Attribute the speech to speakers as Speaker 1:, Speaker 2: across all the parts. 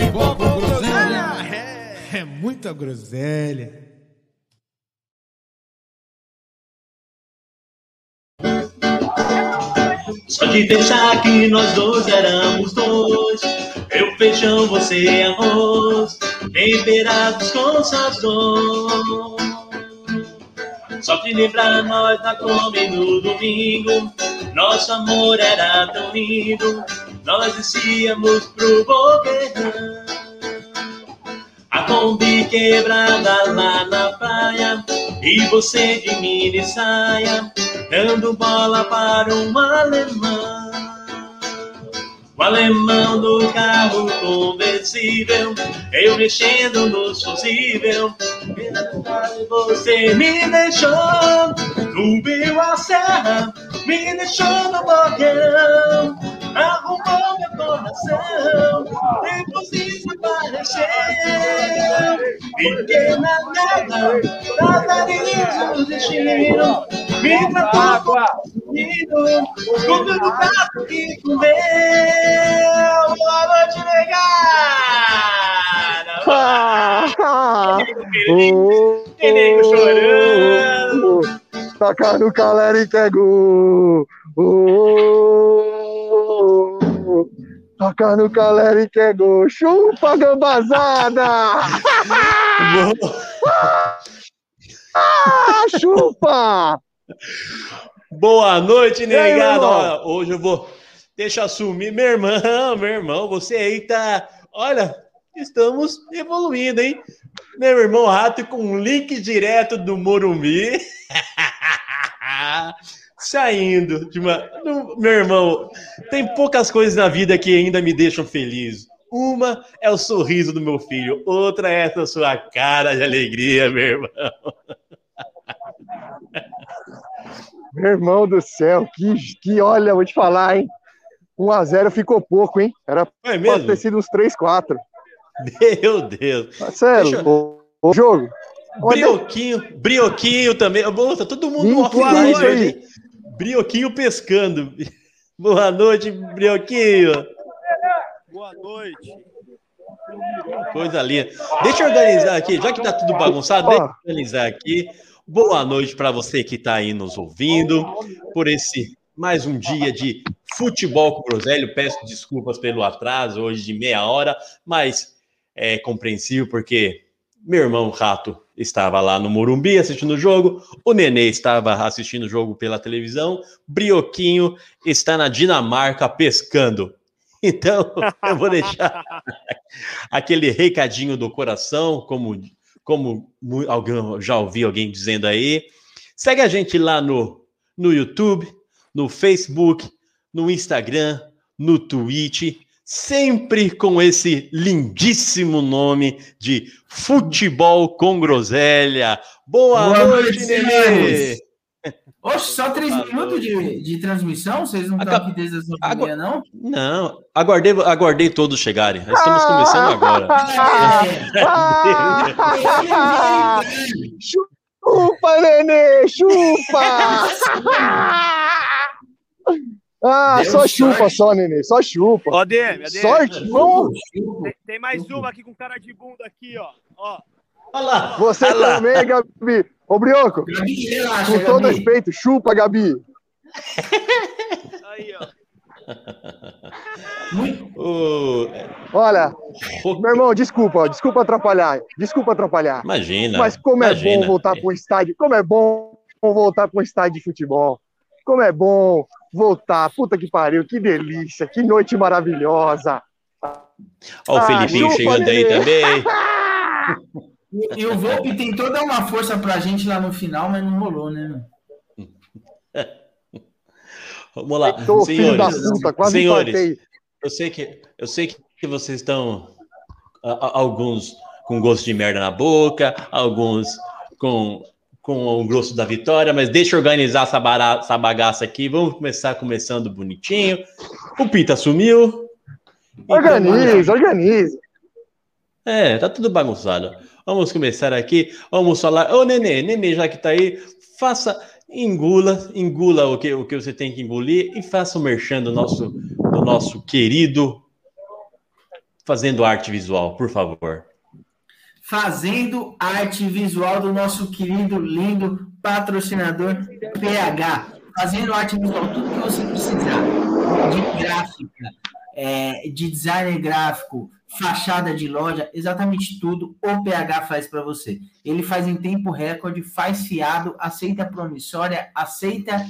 Speaker 1: Futebol com groselha é muita groselha.
Speaker 2: Só de pensar que nós dois éramos dois. Eu feijão, você arroz, temperados com sazon. Só de lembrar nós na Kombi no domingo. Nosso amor era tão lindo. Nós descíamos pro boqueirão. A Kombi quebrada lá na praia. E você de mini saia, dando bola para um alemão. O alemão do carro conversível, eu mexendo no fusível. Você me deixou, subiu a serra, me deixou no meu coração, depois desapareceu. Fiquei na terra, na nariz do destino, me tratou como menino, com tudo prato que comeu. Boa noite, negada! Tem nego chorando.
Speaker 3: Toca no calera e que é gol. Oh, toca no calera e que é gol. Chupa, gambazada! ah, chupa!
Speaker 2: Boa noite, negado. Hoje eu vou. Deixa eu assumir, meu irmão, meu irmão. Você aí tá. Olha, estamos evoluindo, hein? Meu irmão Rato com um link direto do Morumbi. Saindo de uma. Meu irmão, tem poucas coisas na vida que ainda me deixam feliz. Uma é o sorriso do meu filho, outra é essa sua cara de alegria, meu irmão.
Speaker 3: Meu irmão do céu, que, que olha, vou te falar, hein? 1x0 ficou pouco, hein? Era
Speaker 2: É mesmo?
Speaker 3: ter sido uns 3-4.
Speaker 2: Meu Deus.
Speaker 3: Mas Sério,
Speaker 2: Deixa-
Speaker 3: o, o jogo. É-
Speaker 2: Brioquinho, Brioquinho também. Tá todo mundo
Speaker 3: isso
Speaker 2: hoje, hein? Brioquinho pescando. Boa noite, Brioquinho.
Speaker 4: Boa noite.
Speaker 2: Coisa linda. Deixa eu organizar aqui, já que tá tudo bagunçado, deixa eu organizar aqui. Boa noite para você que está aí nos ouvindo por esse mais um dia de futebol com o Groselho. Peço desculpas pelo atraso hoje de meia hora, mas é compreensível porque meu irmão Rato estava lá no Morumbi assistindo o jogo, o Nenê estava assistindo o jogo pela televisão, Brioquinho está na Dinamarca pescando. Então, eu vou deixar aquele recadinho do coração, como, como alguém, já ouvi alguém dizendo aí. Segue a gente lá no, no YouTube, no Facebook, no Instagram, no Twitch, sempre com esse lindíssimo nome de Futebol com Groselha. Boa,
Speaker 5: Boa
Speaker 2: noite, Nenê!
Speaker 5: Oxe, só três
Speaker 2: Boa
Speaker 5: minutos de, de transmissão? Vocês não estão aqui desde as nove meia, não?
Speaker 2: Não, aguardei, aguardei todos chegarem. Estamos começando agora.
Speaker 3: Ah! chupa, nenê, chupa! Ah,
Speaker 5: Deu
Speaker 3: só chupa,
Speaker 5: sorte.
Speaker 3: só, nenê, só chupa.
Speaker 4: Ó, DM, ADM.
Speaker 3: Sorte? Vamos.
Speaker 4: Tem, tem mais uma aqui com cara de bunda aqui, ó. Ó.
Speaker 2: Olha lá,
Speaker 3: Você
Speaker 2: olha lá.
Speaker 3: também, Gabi. Ô, Brioco,
Speaker 5: Gabi, relaxa,
Speaker 3: com todo
Speaker 5: Gabi.
Speaker 3: respeito, chupa, Gabi.
Speaker 4: Aí, ó.
Speaker 3: Olha, meu irmão, desculpa, desculpa atrapalhar, desculpa atrapalhar.
Speaker 2: Imagina.
Speaker 3: Mas como é
Speaker 2: imagina.
Speaker 3: bom voltar para um estádio, como é bom voltar para um estádio de futebol. Como é bom voltar, puta que pariu, que delícia, que noite maravilhosa.
Speaker 2: Ó, o
Speaker 3: Ah,
Speaker 2: Felipinho chegando aí também.
Speaker 5: E, o Volpe tentou dar uma força pra gente lá no final, mas não rolou, né?
Speaker 2: Vamos lá, senhores.
Speaker 3: puta, quase
Speaker 2: senhores, eu sei que eu sei que vocês estão a- a- alguns com gosto de merda na boca, alguns com, com o grosso da vitória, mas deixa eu organizar essa, essa bagaça aqui. Vamos começar começando bonitinho. O Pita sumiu. Então,
Speaker 3: Organize, organize.
Speaker 2: É, tá tudo bagunçado. Vamos começar aqui. Vamos falar. Ô, Nenê, Nenê, já que tá aí, faça, engula, engula o que, o que você tem que engolir e faça o merchan do nosso, do nosso querido Fazendo Arte Visual, por favor.
Speaker 5: Fazendo arte visual do nosso querido, lindo patrocinador PH. Fazendo arte visual, tudo que você precisar de gráfica, é, de designer gráfico, fachada de loja, exatamente tudo o PH faz para você. Ele faz em tempo recorde, faz fiado, aceita promissória, aceita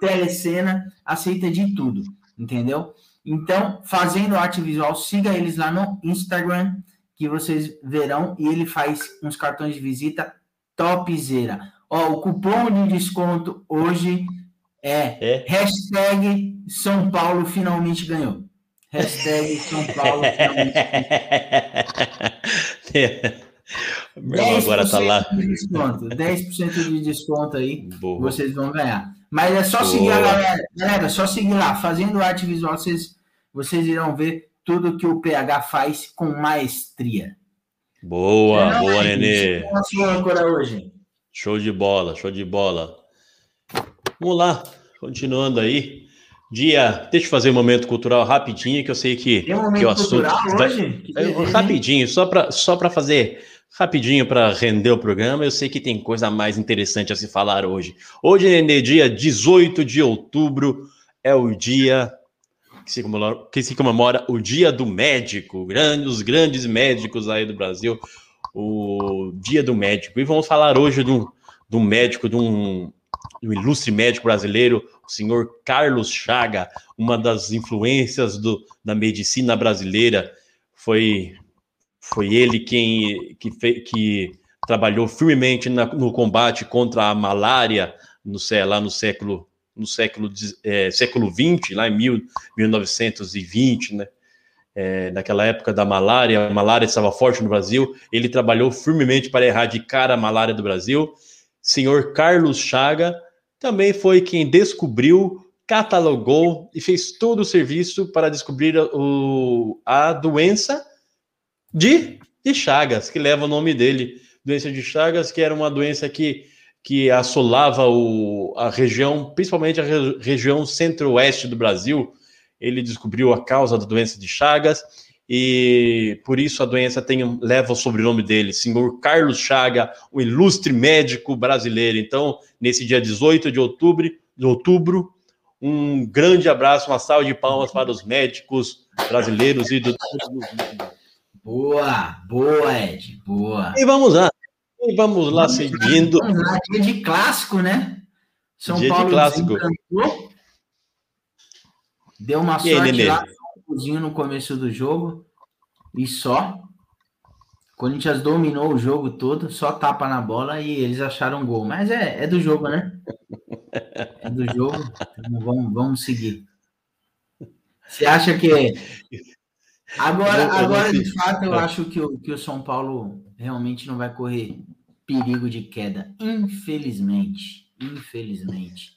Speaker 5: telecena, aceita de tudo, entendeu? Então, fazendo arte visual, siga eles lá no Instagram, que vocês verão, e ele faz uns cartões de visita topzera. Ó, o cupom de desconto hoje é
Speaker 2: É.
Speaker 5: hashtag São Paulo finalmente ganhou. Hashtag São Paulo finalmente
Speaker 2: Meu irmão agora tá lá.
Speaker 5: de desconto. 10% de desconto aí
Speaker 2: Boa.
Speaker 5: vocês vão ganhar. Mas é só seguir a
Speaker 2: Boa.
Speaker 5: galera. Galera, é só seguir lá. Fazendo arte visual, vocês, vocês irão ver tudo que o PH faz com maestria.
Speaker 2: Boa,
Speaker 5: Não,
Speaker 2: boa,
Speaker 5: gente,
Speaker 2: Nenê.
Speaker 5: hoje?
Speaker 2: Show de bola, show de bola. Vamos lá, continuando aí. Dia, deixa eu fazer um momento cultural rapidinho, que eu sei que,
Speaker 5: Tem um
Speaker 2: que o
Speaker 5: momento
Speaker 2: assunto.
Speaker 5: cultural
Speaker 2: vai-
Speaker 5: hoje? Que
Speaker 2: É,
Speaker 5: beleza, hein?
Speaker 2: rapidinho, só para só pra fazer rapidinho para render o programa. Eu sei que tem coisa mais interessante a se falar hoje. Hoje, Nenê, dia 18 de outubro, é o dia que se comemora, que se comemora o Dia do Médico, os grandes médicos aí do Brasil, o Dia do Médico. E vamos falar hoje de um, de um médico, de um, de um ilustre médico brasileiro, o senhor Carlos Chaga, uma das influências do, da medicina brasileira. Foi, foi ele quem que, fe, que trabalhou firmemente na, no combate contra a malária no, lá no século no século, é, século 20, lá em mil, 1920, né? É, naquela época da malária, a malária estava forte no Brasil, ele trabalhou firmemente para erradicar a malária do Brasil. Senhor Carlos Chaga também foi quem descobriu, catalogou e fez todo o serviço para descobrir o, a doença de, de Chagas, que leva o nome dele. Doença de Chagas, que era uma doença que, que assolava o, a região, principalmente a re- região centro-oeste do Brasil. Ele descobriu a causa da doença de Chagas e por isso a doença tem, leva o sobrenome dele, senhor Carlos Chaga, o ilustre médico brasileiro. Então, nesse dia 18 de outubro, de outubro, um grande abraço, uma salva de palmas para os médicos brasileiros e do
Speaker 5: Boa, boa, Ed, boa.
Speaker 2: E vamos lá. E vamos lá seguindo.
Speaker 5: Vamos lá, dia de clássico, né? São
Speaker 2: Dia de
Speaker 5: Paulo
Speaker 2: clássico.
Speaker 5: desencantou. Deu uma
Speaker 2: E aí,
Speaker 5: sorte
Speaker 2: Nenê?
Speaker 5: lá no começo do jogo. E só. Corinthians dominou o jogo todo, só tapa na bola e eles acharam gol. Mas é, é do jogo, né? É do jogo. Então vamos, vamos seguir. Você acha que. Agora, agora de fato, eu
Speaker 2: Ah.
Speaker 5: acho que o, que o São Paulo realmente não vai correr perigo de queda. Infelizmente. Infelizmente.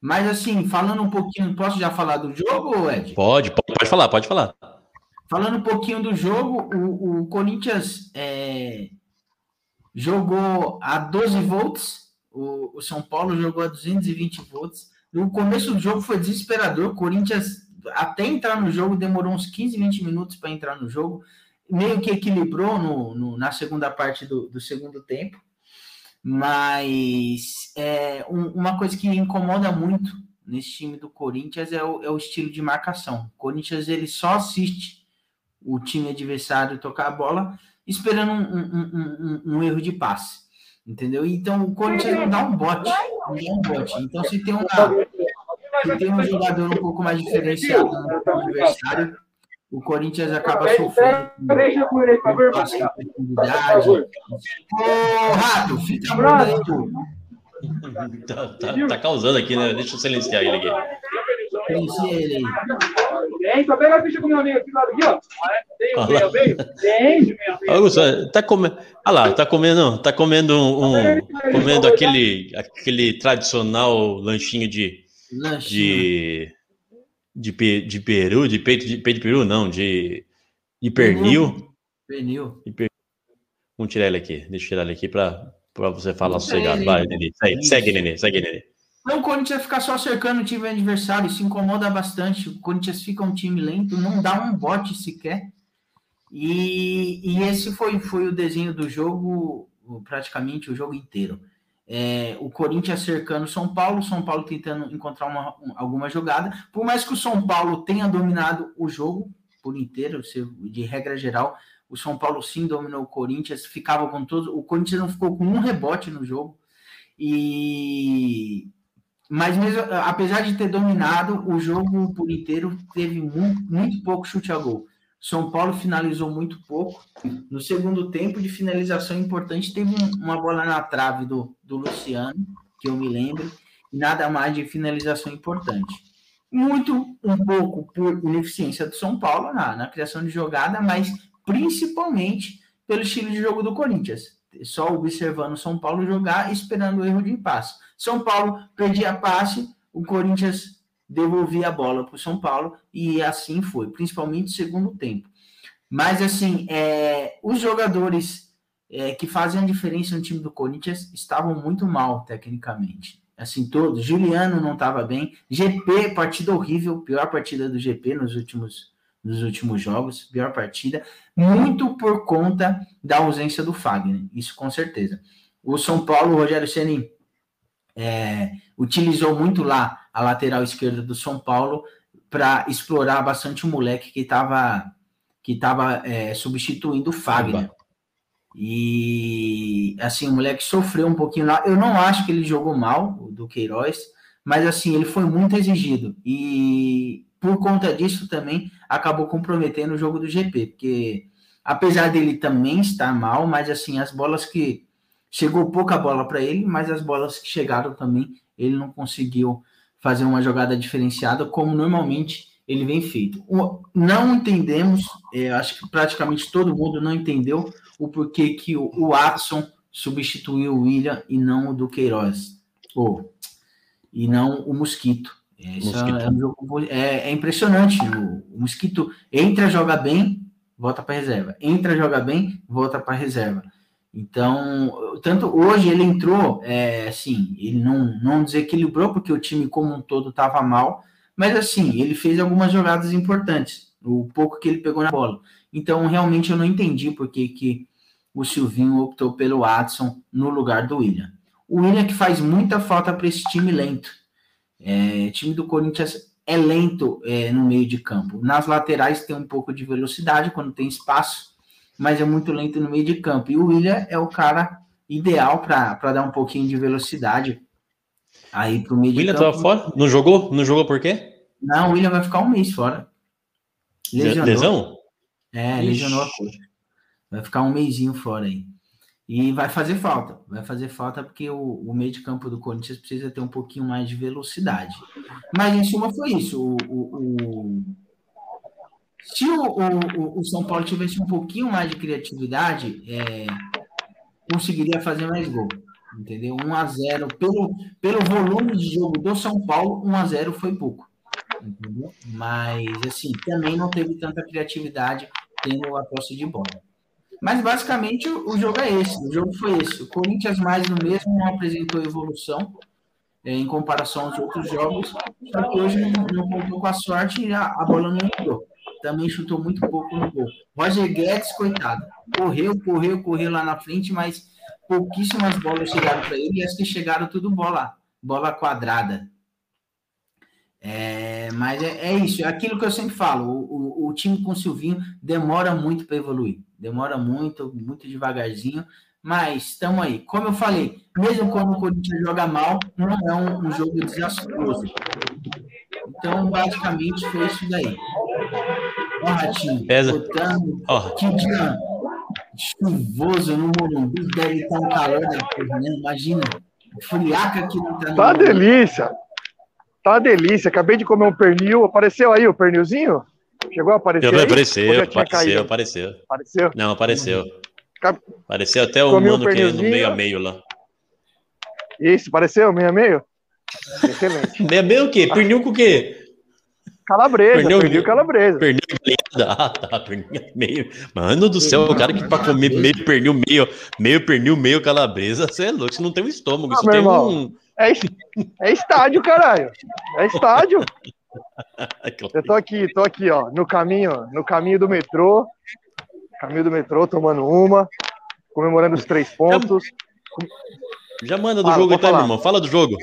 Speaker 5: Mas assim, falando um pouquinho, posso já falar do jogo, Ed?
Speaker 2: Pode, pode, falar, pode falar.
Speaker 5: Falando um pouquinho do jogo, o, o Corinthians é, jogou a 12 volts, o, o São Paulo jogou a 220 volts. No começo do jogo foi desesperador. O Corinthians, até entrar no jogo, demorou uns 15, 20 minutos para entrar no jogo. Meio que equilibrou no, no- na segunda parte do, do segundo tempo. Mas é, um- uma coisa que incomoda muito nesse time do Corinthians é o, é o estilo de marcação. O Corinthians ele só assiste o time adversário tocar a bola esperando um, um- um- erro de passe. Entendeu? Então o Corinthians não dá um bote. Não dá um bote. Então se tem, uma, se tem um jogador um pouco mais diferenciado no adversário, o Corinthians acaba sofrendo com com passe em profundidade. Ô, Rato, fica aí, tu.
Speaker 2: Tá, tá- tá causando aqui, né? Deixa eu silenciar ele aqui.
Speaker 5: Silencia ele aí.
Speaker 6: Vem, só pega a ficha com meu amigo aqui do lado aqui, ó.
Speaker 2: Olha lá. Augusto, tá comendo. Olha lá, tá comendo, tá comendo um, um- comendo aquele, aquele tradicional lanchinho de,
Speaker 5: Lanchinho.
Speaker 2: de, de, pe- de peru, de peito de peito de peru, não, de, de pernil.
Speaker 5: Pernil.
Speaker 2: Vamos tirar ele aqui. Deixa eu tirar ele aqui para você falar sossegado. Vai, Nenê. Segue,
Speaker 5: Isso.
Speaker 2: segue, Nenê. Segue, Nenê.
Speaker 5: Não, o Corinthians ficar só cercando o time adversário, isso incomoda bastante. O Corinthians fica um time lento, não dá um bote sequer. E, e esse foi, foi o desenho do jogo, praticamente o jogo inteiro. É, o Corinthians cercando o São Paulo, o São Paulo tentando encontrar uma, um- alguma jogada. Por mais que o São Paulo tenha dominado o jogo por inteiro, de regra geral, o São Paulo sim dominou o Corinthians, ficava com todos. O Corinthians não ficou com um rebote no jogo. E mas mesmo, apesar de ter dominado o jogo por inteiro, teve muito, muito pouco chute a gol. São Paulo finalizou muito pouco. No segundo tempo de finalização importante, teve um- uma bola na trave do, do Luciano, que eu me lembro, e nada mais de finalização importante. Muito um pouco por ineficiência do São Paulo na, na criação de jogada, mas principalmente pelo estilo de jogo do Corinthians. Só observando São Paulo jogar, esperando o erro de passe. São Paulo perdia passe, o Corinthians devolvia a bola para o São Paulo e assim foi, principalmente no segundo tempo. Mas assim, é, os jogadores é, que fazem a diferença no time do Corinthians estavam muito mal tecnicamente. Assim, todos. Juliano não estava bem. GP, partida horrível, pior partida do GP nos últimos, nos últimos jogos, pior partida, muito por conta da ausência do Fagner, isso com certeza. O São Paulo, o Rogério Ceni é, utilizou muito lá a lateral esquerda do São Paulo para explorar bastante o moleque que estava que tava, é, substituindo o Fagner. E assim, o moleque sofreu um pouquinho lá. Eu não acho que ele jogou mal, o do Queiroz, mas assim, ele foi muito exigido. E por conta disso também acabou comprometendo o jogo do GP, porque apesar dele também estar mal, mas assim, as bolas que chegou pouca bola para ele, mas as bolas que chegaram também, ele não conseguiu fazer uma jogada diferenciada como normalmente ele vem feito. Não entendemos, é, acho que praticamente todo mundo não entendeu o porquê que o, o Watson substituiu o William e não o do Queiroz, ou e não o Mosquito. Esse
Speaker 2: Mosquito.
Speaker 5: É, é- é impressionante. O, o Mosquito entra, joga bem, volta para reserva. Entra, joga bem, volta para reserva. Então, tanto hoje ele entrou, é, assim, ele não, não desequilibrou, porque o time como um todo estava mal, mas assim, ele fez algumas jogadas importantes, o pouco que ele pegou na bola. Então, realmente eu não entendi por que, que o Silvinho optou pelo Watson no lugar do William. O William que faz muita falta para esse time lento. É, time do Corinthians é lento é, no meio de campo. Nas laterais tem um pouco de velocidade quando tem espaço, mas é muito lento no meio de campo. E o William é o cara ideal para dar um pouquinho de velocidade aí para o meio
Speaker 2: William
Speaker 5: de campo.
Speaker 2: tava fora? Não jogou? Não jogou por quê?
Speaker 5: Não, o William vai ficar um mês fora. Lesionou.
Speaker 2: Lesão?
Speaker 5: É,
Speaker 2: Ixi.
Speaker 5: lesionou a coxa. Vai ficar um mêsinho fora aí. E vai fazer falta. Vai fazer falta porque o, o meio de campo do Corinthians precisa ter um pouquinho mais de velocidade. Mas em suma foi isso. O, o- o- Se o, o- o São Paulo tivesse um pouquinho mais de criatividade, é, conseguiria fazer mais gol. Entendeu? 1 a 0 pelo, pelo volume de jogo do São Paulo, 1 a 0 foi pouco. Entendeu? Mas assim, também não teve tanta criatividade tendo a posse de bola. Mas basicamente o, o jogo é esse, o jogo foi esse. O Corinthians mais no mesmo não apresentou evolução é, em comparação aos outros jogos, só que hoje não, não contou com a sorte e a, a bola não entrou. Também chutou muito pouco no gol. Roger Guedes, coitado, correu, correu, correu lá na frente, mas pouquíssimas bolas chegaram para ele e as que chegaram tudo bola, bola quadrada. É, mas é, é isso, é aquilo que eu sempre falo. O, o, o time com o Silvinho demora muito para evoluir, demora muito, muito devagarzinho. Mas estamos aí. Como eu falei, mesmo quando o Corinthians joga mal, não é um, um jogo desastroso. Então, basicamente, foi isso daí. Ó, Ratinho,
Speaker 2: Pesa.
Speaker 5: botando,
Speaker 2: Ó,
Speaker 5: que dia chuvoso no Morumbi, deve estar um calor da porra, né? Imagina, friaca que não tá
Speaker 3: Tá uma delícia. Tá uma delícia. Acabei de comer um pernil. Apareceu aí o pernilzinho? Chegou a aparecer?
Speaker 2: Eu,
Speaker 3: aí?
Speaker 2: apareceu, apareceu, apareceu.
Speaker 3: Apareceu?
Speaker 2: Não, apareceu.
Speaker 3: Cap-
Speaker 2: Apareceu até o
Speaker 3: Comi um
Speaker 2: mano que é no meio a meio lá.
Speaker 3: Isso, apareceu? Meio a meio? Excelente.
Speaker 2: Meio a meio o quê? Pernil com o quê?
Speaker 3: Calabresa,
Speaker 2: Pernil-
Speaker 3: perdeu calabresa.
Speaker 2: Pernil galinhada. Ah, tá. Pernil meio. Mano do céu, o cara que pra comer meio pernil, meio, meio pernil, meio calabresa, você é louco, você não tem um estômago,
Speaker 3: Ah,
Speaker 2: isso
Speaker 3: meu
Speaker 2: tem
Speaker 3: irmão.
Speaker 2: um.
Speaker 3: É, é estádio, caralho. É estádio. Eu tô aqui, tô aqui, ó, no caminho, no caminho do metrô. Caminho do metrô, tomando uma, comemorando os três pontos.
Speaker 2: Já manda do
Speaker 3: Fala,
Speaker 2: jogo então, meu
Speaker 3: falar.
Speaker 2: irmão. Fala do jogo.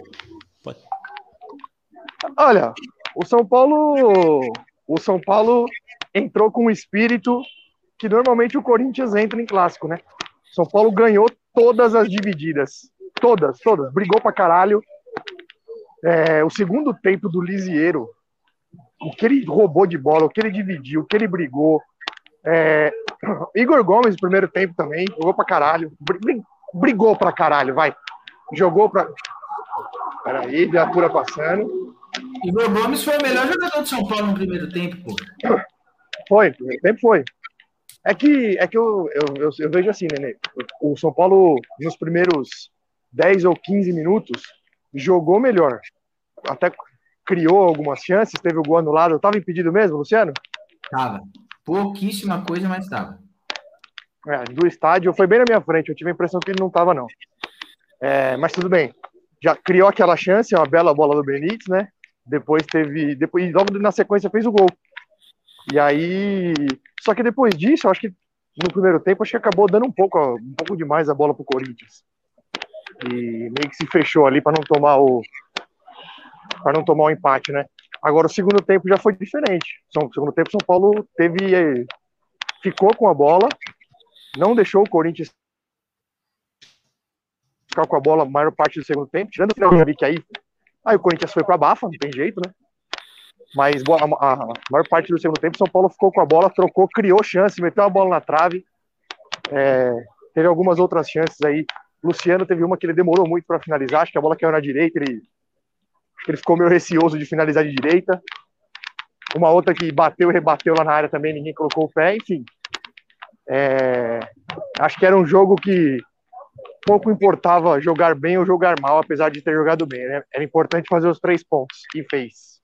Speaker 3: Olha, o São Paulo, o São Paulo entrou com um espírito que normalmente o Corinthians entra em clássico, né? São Paulo ganhou todas as divididas, todas, todas, brigou pra caralho. É, o segundo tempo do Lisieiro, o que ele roubou de bola, o que ele dividiu, o que ele brigou. É, Igor Gomes, primeiro tempo também, jogou pra caralho, bri- brigou pra caralho, vai. Jogou pra. Peraí, viatura passando.
Speaker 5: Igor Gomes foi o melhor jogador de São Paulo no primeiro tempo, pô.
Speaker 3: Foi, primeiro tempo foi. É que, é que eu, eu, eu, eu vejo assim, Nenê. O São Paulo, nos primeiros 10 ou 15 minutos, jogou melhor. Até criou algumas chances, teve o gol anulado. Tava impedido mesmo, Luciano?
Speaker 5: Tava. Pouquíssima coisa, mas tava.
Speaker 3: É, do estádio, foi bem na minha frente. Eu tive a impressão que ele não tava, não. É, mas tudo bem. Já criou aquela chance, uma bela bola do Benítez, né? Depois teve. Depois, logo na sequência, fez o gol. E aí. Só que depois disso, acho que no primeiro tempo, acho que acabou dando um pouco, um pouco demais a bola pro Corinthians. E meio que se fechou ali para não tomar o. para não tomar o empate, né? Agora o segundo tempo já foi diferente. No segundo tempo, São Paulo teve. eh, ficou com a bola, não deixou o Corinthians ficar com a bola a maior parte do segundo tempo, tirando o finalzinho ali que aí, aí o Corinthians foi para bafa, não tem jeito, né? Mas a, maior parte do segundo tempo, São Paulo ficou com a bola, trocou, criou chance, meteu a bola na trave. É, teve algumas outras chances aí. Luciano teve uma que ele demorou muito para finalizar, acho que a bola caiu na direita, ele, ele ficou meio receoso de finalizar de direita. Uma outra que bateu e rebateu lá na área também, ninguém colocou o pé, enfim. É, acho que era um jogo que pouco importava jogar bem ou jogar mal, apesar de ter jogado bem. Né? Era importante fazer os três pontos. E fez.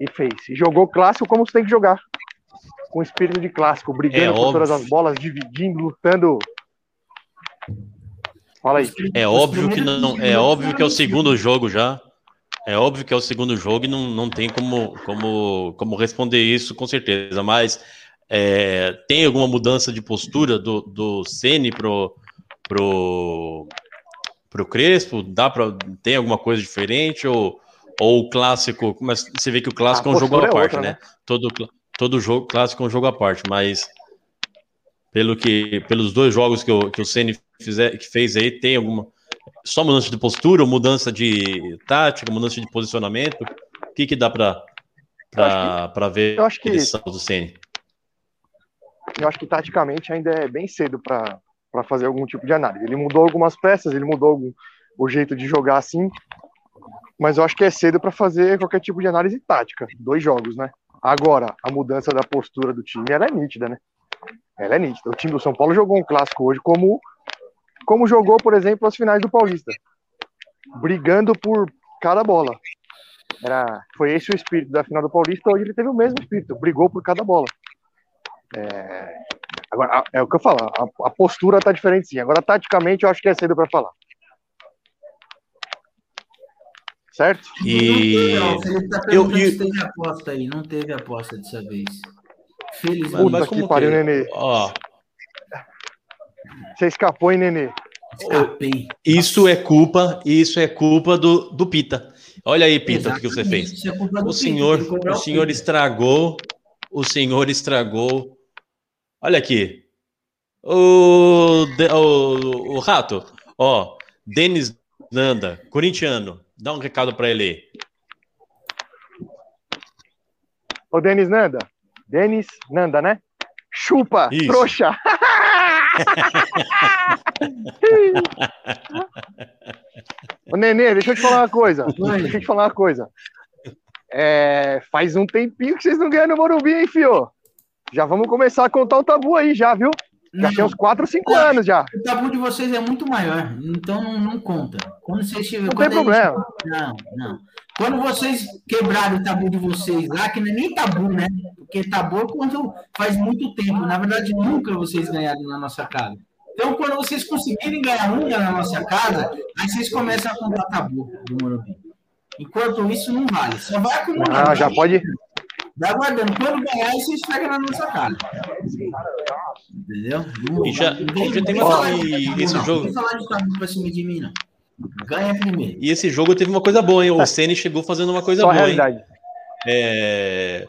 Speaker 3: E fez. E jogou clássico como você tem que jogar. Com espírito de clássico, brigando
Speaker 2: É
Speaker 3: por todas as bolas, dividindo, lutando. Fala aí.
Speaker 2: É óbvio que não, é óbvio que é o segundo jogo já. É óbvio que é o segundo jogo e não, não tem como, como, como responder isso com certeza. Mas é, tem alguma mudança de postura do, do Ceni pro, pro, pro Crespo? Dá pra, tem alguma coisa diferente? Ou, ou o clássico. Mas você vê que o clássico
Speaker 3: A
Speaker 2: é um jogo à
Speaker 3: é
Speaker 2: parte,
Speaker 3: outra,
Speaker 2: né? Todo, cl- todo jogo clássico é um jogo à parte, mas pelo que, pelos dois jogos que o, que o Ceni fizer, que fez aí, tem alguma só mudança de postura, ou mudança de tática, mudança de posicionamento? O que que dá para para ver
Speaker 3: eu acho que-
Speaker 2: do Ceni?
Speaker 3: eu acho que taticamente ainda é bem cedo para fazer algum tipo de análise. Ele mudou algumas peças, ele mudou algum, o jeito de jogar assim, mas eu acho que é cedo para fazer qualquer tipo de análise tática. Dois jogos, né? Agora, a mudança da postura do time, ela é nítida, né? Ela é nítida. O time do São Paulo jogou um clássico hoje como como jogou, por exemplo, as finais do Paulista, brigando por cada bola. Era, foi esse o espírito da final do Paulista. Hoje ele teve o mesmo espírito, brigou por cada bola. É, agora, a- é o que eu falo, a, a postura tá diferente sim. Agora, taticamente, eu acho que é cedo para falar. Certo?
Speaker 2: E
Speaker 5: Não, o Felipe tá
Speaker 2: eu-
Speaker 5: perguntando se teve aposta aí. Não teve aposta dessa vez. Felizmente.
Speaker 3: Puta
Speaker 2: como
Speaker 3: que pariu, Nenê.
Speaker 2: ó,
Speaker 3: Você escapou, hein, Nenê?
Speaker 5: Escapei.
Speaker 2: isso é culpa, isso é culpa do, do Pita. Olha aí, Pita, o que você fez?
Speaker 5: é
Speaker 2: O senhor, o senhor
Speaker 5: Pita.
Speaker 2: estragou, o senhor estragou. Olha aqui. O, de- o, o rato, ó, Denis Nanda, corintiano, dá um recado para ele aí.
Speaker 3: Ô, Denis Nanda. Denis Nanda, né? Chupa,
Speaker 2: Isso.
Speaker 3: trouxa. Ô, Nenê, deixa eu te falar uma coisa.
Speaker 5: Oi.
Speaker 3: Deixa eu te falar uma coisa. É, faz um tempinho que vocês não ganham no Morumbi, hein, fio? Já vamos começar a contar o tabu aí, já, viu? Já
Speaker 5: Não,
Speaker 3: tem uns 4 ou 5 anos já.
Speaker 5: O tabu de vocês é muito maior, então não, não conta. Quando vocês tiver,
Speaker 3: Não
Speaker 5: quando
Speaker 3: tem problema.
Speaker 5: Não, não. Quando vocês quebrarem o tabu de vocês lá, que não é nem tabu, né? Porque tabu é quando faz muito tempo. Na verdade, nunca vocês ganharam na nossa casa. Então, quando vocês conseguirem ganhar uma na nossa casa, aí vocês começam a contar tabu do Morumbi. Enquanto isso, não vale. Só vai acumulando.
Speaker 3: Ah, já pode.
Speaker 5: Vai guardando. Quando ganhar, aí vocês pegam na nossa cara. Entendeu? Não-
Speaker 2: E já-
Speaker 5: não
Speaker 2: e já tem uma-
Speaker 5: vem falar de tabu,
Speaker 2: esse
Speaker 5: não.
Speaker 2: jogo-
Speaker 5: Não falar de tabu pra cima de mim, não. Ganha primeiro.
Speaker 2: E esse jogo teve uma coisa boa, hein? O Ceni chegou fazendo uma coisa
Speaker 3: Só
Speaker 2: boa, hein?
Speaker 3: realidade.
Speaker 2: É,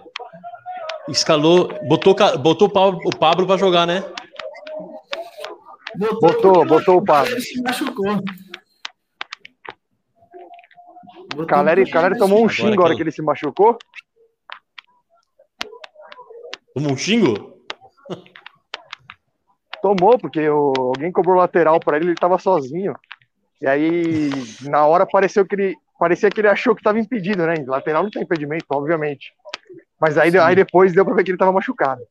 Speaker 2: Escalou, botou, botou o Pablo, pra jogar, né?
Speaker 3: Botou, botou o Pablo.
Speaker 5: Ele se machucou.
Speaker 3: Caleri,
Speaker 5: o
Speaker 3: Caleri tomou um
Speaker 2: Agora
Speaker 3: xingo a hora
Speaker 2: aquela-
Speaker 3: que ele se machucou.
Speaker 2: Tomou um xingo?
Speaker 3: Tomou, porque o- alguém cobrou lateral pra ele, ele tava sozinho. E aí, na hora, pareceu que ele, parecia que ele achou que tava impedido, né? Lateral não tem impedimento, obviamente. Mas aí, aí depois deu pra ver que ele tava machucado.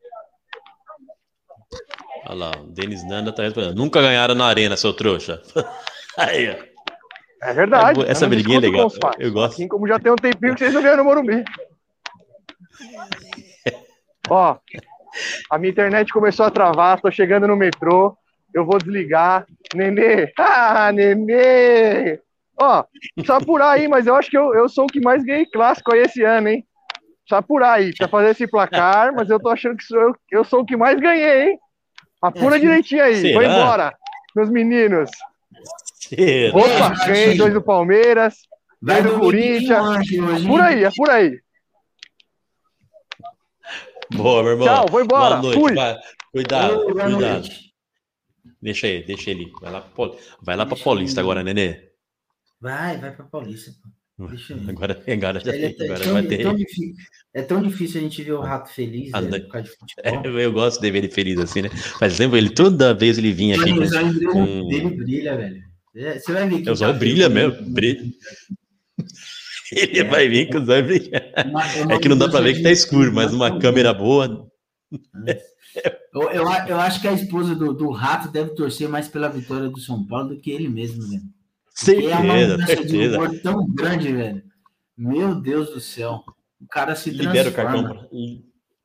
Speaker 2: Olha lá, o Denis Nanda tá respondendo. Nunca ganharam na arena, seu trouxa. Aí, ó.
Speaker 3: É verdade.
Speaker 2: Essa
Speaker 3: eu não
Speaker 2: briguinha é legal, eu gosto.
Speaker 3: Assim como já tem um tempinho que vocês não ganham no Morumbi. Ó, a minha internet começou a travar, tô chegando no metrô, eu vou desligar. Nenê, ah, Nenê! Ó, precisa apurar aí, mas eu acho que eu, eu sou o que mais ganhei clássico aí esse ano, hein? Precisa apurar aí, precisa fazer esse placar, mas eu tô achando que sou eu, eu sou o que mais ganhei, hein? Apura
Speaker 5: É,
Speaker 3: direitinho aí,
Speaker 2: será?
Speaker 3: vou embora, meus meninos.
Speaker 2: Será?
Speaker 3: Opa, ganhei dois do Palmeiras, dois do Corinthians. Por aí, é por aí.
Speaker 2: Boa, meu irmão.
Speaker 3: Tchau, vou embora.
Speaker 2: Boa noite.
Speaker 3: Fui.
Speaker 2: vai. Cuidado,
Speaker 5: boa
Speaker 2: cuidado.
Speaker 5: noite.
Speaker 2: Deixa ele, deixa ele. Vai lá, pra Pol- vai lá pra Paulista agora, Nenê.
Speaker 5: Vai, vai pra Paulista. pô.
Speaker 2: Agora, agora, já,
Speaker 5: Ele é, tão-
Speaker 2: agora
Speaker 5: tão,
Speaker 2: vai ter.
Speaker 5: tão difícil, é tão difícil a gente ver o rato feliz,
Speaker 2: Ah, né?
Speaker 5: por causa de futebol.
Speaker 2: É, eu, gosto de ver ele feliz assim, né? Mas lembra ele, toda vez ele vinha aqui.
Speaker 5: Mano, os
Speaker 2: com-
Speaker 5: dele, brilha, velho. É, Você vai ver que.
Speaker 2: Os olhos brilham mesmo, brilha. Ele vai vir com os olhos. É que não dá pra ver que tá escuro, mas uma câmera boa.
Speaker 5: Eu, eu, a- eu acho que a esposa do, do rato deve torcer mais pela vitória do São Paulo do que ele mesmo, velho. Porque é uma
Speaker 2: Certeza,
Speaker 5: mudança de
Speaker 2: certeza.
Speaker 5: humor tão grande, velho. Meu Deus do céu. O cara se
Speaker 2: Libera o
Speaker 5: transforma.
Speaker 2: cartão.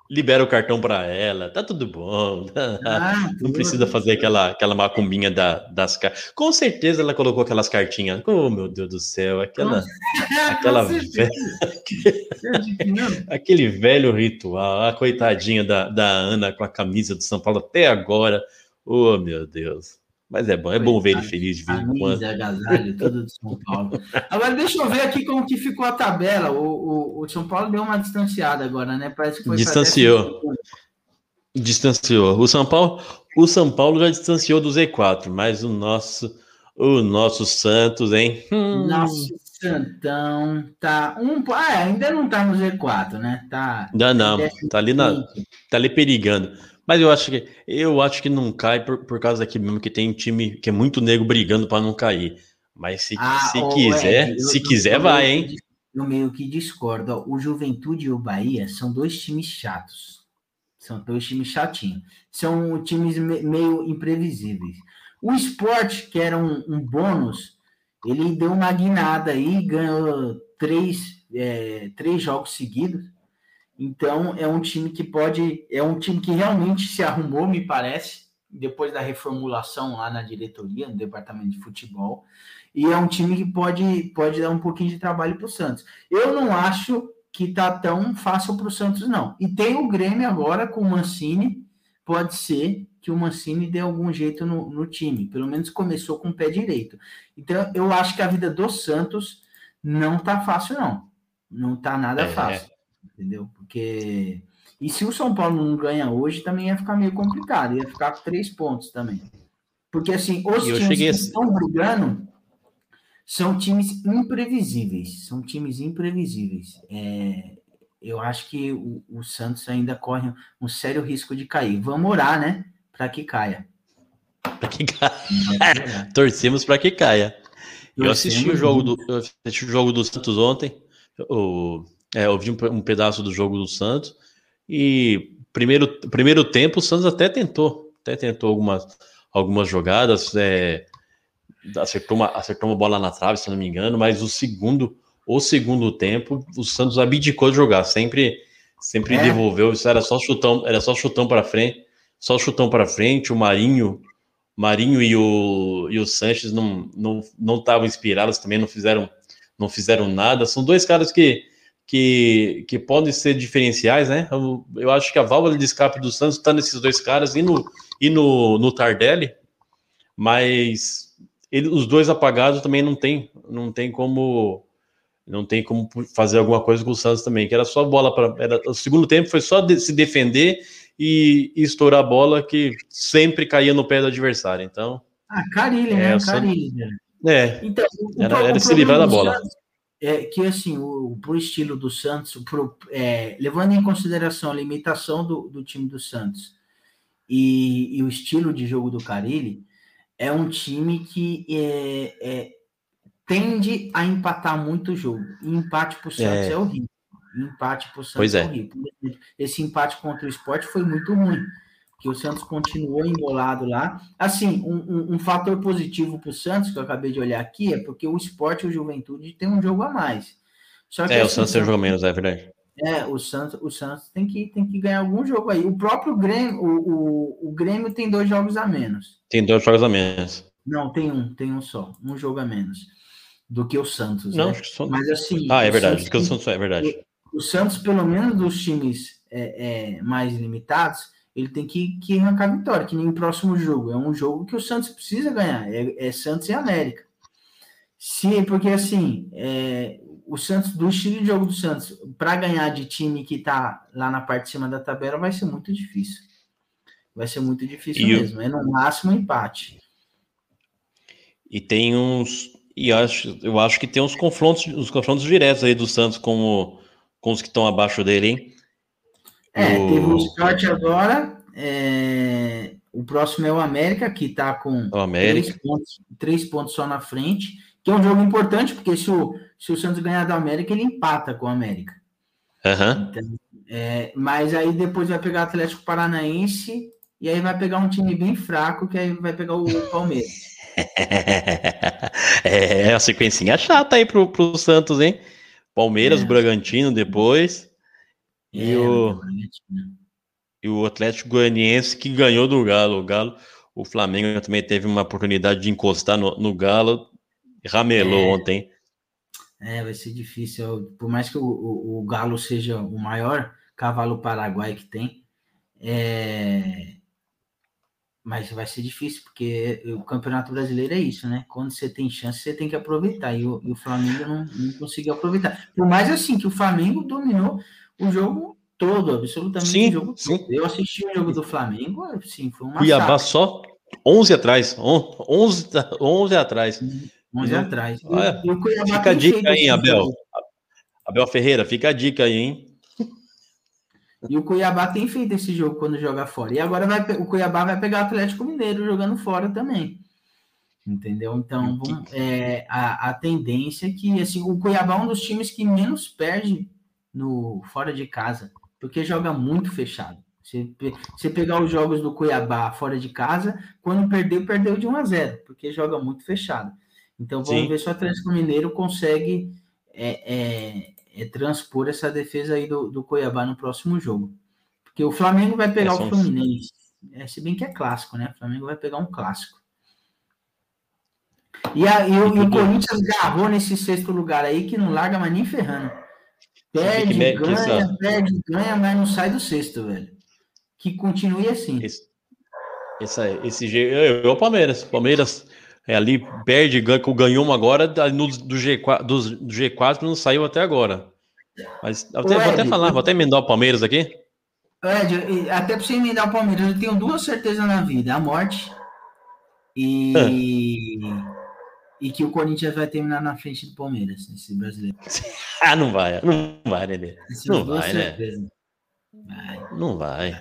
Speaker 2: Libera o cartão pra ela, tá tudo bom.
Speaker 5: Ah,
Speaker 2: Não precisa fazer aquela, aquela macumbinha da, das cartas. Com certeza ela colocou aquelas cartinhas. Oh, meu Deus do céu, aquela, aquela
Speaker 5: Com
Speaker 2: velha.
Speaker 5: Não,
Speaker 2: aquele velho ritual. A coitadinha da, da Ana com a camisa do São Paulo até agora. Oh, meu Deus. Mas é bom, é bom ver ele feliz de vez em quando.
Speaker 5: Camisa, agasalho, tudo de São Paulo. Agora, deixa eu ver aqui como que ficou a tabela. O, o, o São Paulo deu uma distanciada agora, né? Parece que foi
Speaker 2: Distanciou. Distanciou. O São Paulo, o São Paulo já distanciou do Z4, mas o nosso, o nosso Santos, hein? Hum.
Speaker 5: Nosso Santão tá um. Ah, ainda não tá no Z4, né? Tá.
Speaker 2: Não, não, tá ali na, tá ali perigando. Mas eu acho que eu acho que não cai por, por causa daqui mesmo que tem time que é muito nego brigando para não cair. Mas se,
Speaker 5: Ah,
Speaker 2: se
Speaker 5: ô,
Speaker 2: quiser,
Speaker 5: Ed,
Speaker 2: se
Speaker 5: eu-
Speaker 2: quiser
Speaker 5: eu
Speaker 2: vai, hein?
Speaker 5: Eu meio que discordo. O Juventude e o Bahia são dois times chatos. São dois times chatinhos. São times me- meio imprevisíveis. O esporte, que era um, um bônus, ele deu uma guinada aí, ganhou três, é, três jogos seguidos. Então é um time que pode, é um time que realmente se arrumou, me parece, depois da reformulação lá na diretoria, no departamento de futebol. E é um time que pode, pode dar um pouquinho de trabalho para o Santos. Eu não acho que tá tão fácil para o Santos, não. E tem o Grêmio agora com o Mancini. Pode ser que o Mancini dê algum jeito no, no time. Pelo menos começou com o pé direito. Então, eu acho que a vida do Santos não tá fácil, não. Não tá nada
Speaker 2: É.
Speaker 5: fácil. Entendeu? Porque. E se o São Paulo não ganha hoje, também ia ficar meio complicado. Ia ficar com três pontos também. Porque, assim, os
Speaker 2: eu
Speaker 5: times
Speaker 2: cheguei
Speaker 5: que estão brigando são times imprevisíveis. São times imprevisíveis. É, eu acho que o, o Santos ainda corre um sério risco de cair. Vamos orar, né? Para que caia.
Speaker 2: Pra que ca-
Speaker 5: Vamos orar.
Speaker 2: Torcemos para que caia. Eu assisti o jogo do assisti o jogo do Santos ontem. O, É, eu vi um, um pedaço do jogo do Santos e primeiro, primeiro tempo o Santos até tentou, até tentou algumas, algumas jogadas, é, acertou, uma, acertou uma bola na trave, se não me engano, mas o segundo, o segundo tempo, o Santos abdicou de jogar, sempre, sempre
Speaker 5: É.
Speaker 2: devolveu, isso era só chutão, era só chutão para frente, só chutão para frente, o Marinho, Marinho e o, e o Sanches não não não estavam inspirados também, não fizeram não fizeram nada. São dois caras que que, que podem ser diferenciais, né? Eu, eu acho que a válvula de escape do Santos está nesses dois caras e no, e no, no Tardelli, mas ele, os dois apagados também não tem, não tem como não tem como fazer alguma coisa com o Santos também, que era só bola para o segundo tempo foi só de, se defender e, e estourar a bola que sempre caía no pé do adversário. Então,
Speaker 5: Ah, Carilli,
Speaker 2: É,
Speaker 5: né?
Speaker 2: Santos-
Speaker 5: Carilli. velho.
Speaker 2: é,
Speaker 5: Então,
Speaker 2: Era- era
Speaker 5: o
Speaker 2: se livrar da bola.
Speaker 5: Santos É que assim, o, pro estilo do Santos, pro, é, levando em consideração a limitação do, do time do Santos e, e o estilo de jogo do Carilli, é um time que é, é, tende a empatar muito o jogo. E empate para o Santos
Speaker 2: É.
Speaker 5: é, horrível. Empate para o Santos é.
Speaker 2: é.
Speaker 5: horrível. Esse empate contra o esporte foi muito ruim, porque o Santos continuou embolado lá. Assim, um, um- um fator positivo para o Santos, que eu acabei de olhar aqui, é porque o esporte e o Juventude tem um jogo a mais. Só que
Speaker 2: é o
Speaker 5: assim,
Speaker 2: Santos tem um jogo menos, é verdade.
Speaker 5: é, o Santos, o Santos tem que, tem que ganhar algum jogo aí. O próprio Grêmio, o, o, o Grêmio tem dois jogos a menos.
Speaker 2: Tem dois jogos a menos.
Speaker 5: Não, tem um, tem um só, um jogo a menos do que o Santos.
Speaker 2: Não,
Speaker 5: né?
Speaker 2: acho que são...
Speaker 5: Mas assim.
Speaker 2: Ah, é
Speaker 5: o
Speaker 2: verdade,
Speaker 5: Santos
Speaker 2: porque o Santos é verdade.
Speaker 5: o Santos, pelo menos dos times é, é, mais limitados, ele tem que, que arrancar vitória, que nem o próximo jogo. É um jogo que o Santos precisa ganhar. É, é Santos e América. Se, porque assim, é, o Santos, do estilo de jogo do Santos, para ganhar de time que tá lá na parte de cima da tabela, vai ser muito difícil. Vai ser muito difícil
Speaker 2: E
Speaker 5: mesmo. É no máximo um empate.
Speaker 2: E tem uns. E eu acho, eu acho que tem uns confrontos, uns confrontos diretos aí do Santos com, o- com os que estão abaixo dele, hein?
Speaker 5: É,
Speaker 2: O-
Speaker 5: teve o Sport agora. é, o próximo é o América, que tá com
Speaker 2: O América.
Speaker 5: Três, pontos, três pontos só na frente, que é um jogo importante, porque se o, se o Santos ganhar da América, ele empata com o América.
Speaker 2: Aham.
Speaker 5: Então, é, mas aí depois vai pegar o Atlético Paranaense e aí vai pegar um time bem fraco, que aí vai pegar o Palmeiras.
Speaker 2: É, a sequencinha chata aí pro, pro Santos, hein? Palmeiras,
Speaker 5: É.
Speaker 2: Bragantino depois. E
Speaker 5: É,
Speaker 2: o-
Speaker 5: ter Bragantino.
Speaker 2: E o Atlético Goianiense que ganhou do Galo. O Galo, o Flamengo também teve uma oportunidade de encostar no, no Galo. Ramelou
Speaker 5: É.
Speaker 2: ontem.
Speaker 5: É, vai ser difícil. Por mais que o, o, o Galo seja o maior cavalo paraguai que tem, é... mas vai ser difícil, porque o Campeonato Brasileiro é isso, né? Quando você tem chance, você tem que aproveitar. E o, e o Flamengo não, não conseguiu aproveitar. Por mais assim que o Flamengo dominou o jogo todo, absolutamente
Speaker 2: Sim,
Speaker 5: o jogo
Speaker 2: sim.
Speaker 5: todo. Eu assisti o jogo do Flamengo, assim, foi uma
Speaker 2: Cuiabá só 11 atrás. on- 11, ta- 11 atrás.
Speaker 5: 11
Speaker 2: Não-
Speaker 5: atrás.
Speaker 2: Olha,
Speaker 5: e
Speaker 2: Fica a dica aí, Abel.
Speaker 5: jogo.
Speaker 2: Abel Ferreira, fica a dica aí, hein?
Speaker 5: E o Cuiabá tem feito esse jogo quando joga fora. E agora vai, o Cuiabá vai pegar o Atlético Mineiro jogando fora também. Entendeu? Então, é, a, a tendência é que assim, o Cuiabá é um dos times que menos perde no fora de casa, porque joga muito fechado. Você, você pegar os jogos do Cuiabá fora de casa, quando perdeu, perdeu de 1 a 0, porque joga muito fechado. Então vamos
Speaker 2: Sim.
Speaker 5: ver se o Atlético Mineiro consegue é, é, é, transpor essa defesa aí do, do Cuiabá no próximo jogo. Porque o Flamengo vai pegar
Speaker 2: É,
Speaker 5: o Fluminense. É, se bem que é clássico, né? O Flamengo vai pegar um clássico. E, a, e, o, e o Corinthians garrou nesse sexto lugar aí que não larga mais nem ferrando. Perde,
Speaker 2: que me- que
Speaker 5: ganha,
Speaker 2: essa-
Speaker 5: perde, ganha, mas não sai do sexto, velho. Que continue assim.
Speaker 2: Esse, essa, esse é, é o Palmeiras. Palmeiras é, ali perde, ganha, ganhou uma agora, no, do, G4, do, do G4 não saiu até agora. Mas até,
Speaker 5: Ô,
Speaker 2: vou até
Speaker 5: Ed,
Speaker 2: falar, vou até emendar o Palmeiras aqui.
Speaker 5: Ed, até para você emendar o Palmeiras, eu tenho duas certezas na vida: a morte e, e que o Corinthians vai terminar na frente do Palmeiras, nesse brasileiro.
Speaker 2: Ah, não vai, não vai, Nenê.
Speaker 5: Essas
Speaker 2: Não vai, né?
Speaker 5: Vai.
Speaker 2: Não vai.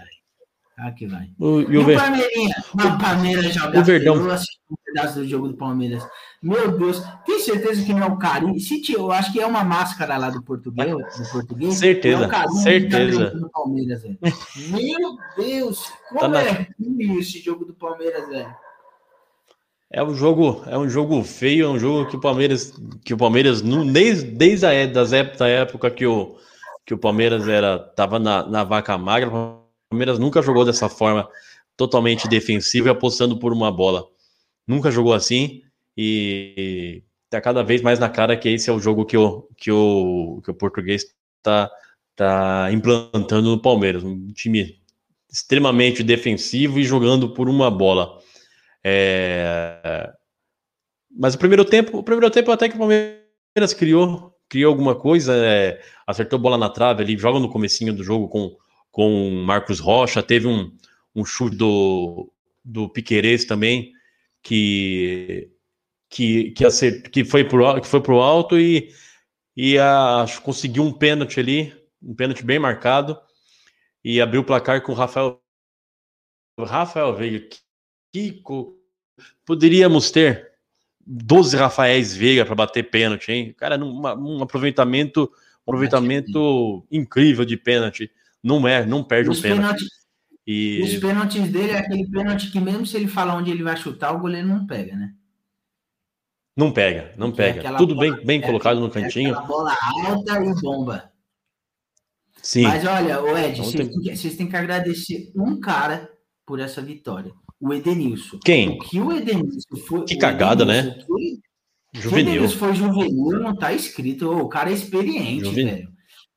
Speaker 5: Ah, que vai.
Speaker 2: O, e o Ver-
Speaker 5: o Palmeiras joga.
Speaker 2: o Verdão.
Speaker 5: Eu assisti um pedaço do jogo do Palmeiras. Meu Deus, tem certeza que não é o Carinho? Se ti- eu acho que é uma máscara lá do português. Do português
Speaker 2: Certeza,
Speaker 5: é o Carinho que
Speaker 2: certeza.
Speaker 5: Tá no Palmeiras, velho. Meu Deus, como
Speaker 2: Tá na-
Speaker 5: é ruim esse jogo do Palmeiras, velho.
Speaker 2: É um jogo, é um jogo feio, é um jogo que o Palmeiras, que o Palmeiras desde, desde a é- das ép- da época que o, que o Palmeiras era tava na, na vaca magra, o Palmeiras nunca jogou dessa forma totalmente defensiva e apostando por uma bola. Nunca jogou assim e tá cada vez mais na cara que esse é o jogo que o, que o, que o português tá, tá implantando no Palmeiras. Um time extremamente defensivo e jogando por uma bola. É, Mas o primeiro tempo, o primeiro tempo até que o Palmeiras criou, criou alguma coisa, é, acertou bola na trave ali, joga no comecinho do jogo com com Marcos Rocha, teve um, um chute do, do Piquerez também, que que, que, acert, que foi pro que foi pro alto e, e a, conseguiu um pênalti ali, um pênalti bem marcado e abriu o placar com o Rafael Rafael Veiga. Co- poderíamos ter 12 Rafaéis Veiga para bater pênalti, hein? Cara, um aproveitamento, um aproveitamento incrível de pênalti. Não é, não perde
Speaker 5: Os
Speaker 2: um pênalti.
Speaker 5: pênaltis, os
Speaker 2: E
Speaker 5: pênaltis dele é aquele pênalti que mesmo se ele falar onde ele vai chutar, o goleiro não pega, né?
Speaker 2: não pega, não
Speaker 5: É
Speaker 2: pega.
Speaker 5: aquela
Speaker 2: Tudo
Speaker 5: bola-
Speaker 2: bem, bem
Speaker 5: é
Speaker 2: colocado no
Speaker 5: é
Speaker 2: cantinho.
Speaker 5: aquela bola alta e bomba.
Speaker 2: Sim,
Speaker 5: Mas olha, o Ed, vocês que, vocês têm que agradecer um cara por essa vitória. O Edenilson.
Speaker 2: Quem?
Speaker 5: O que o Edenilson foi.
Speaker 2: Que cagada, né?
Speaker 5: Edenilson Se o
Speaker 2: juvenil.
Speaker 5: Edenilson foi juvenil, não tá escrito. O cara é experiente,
Speaker 2: Juvenil.
Speaker 5: velho.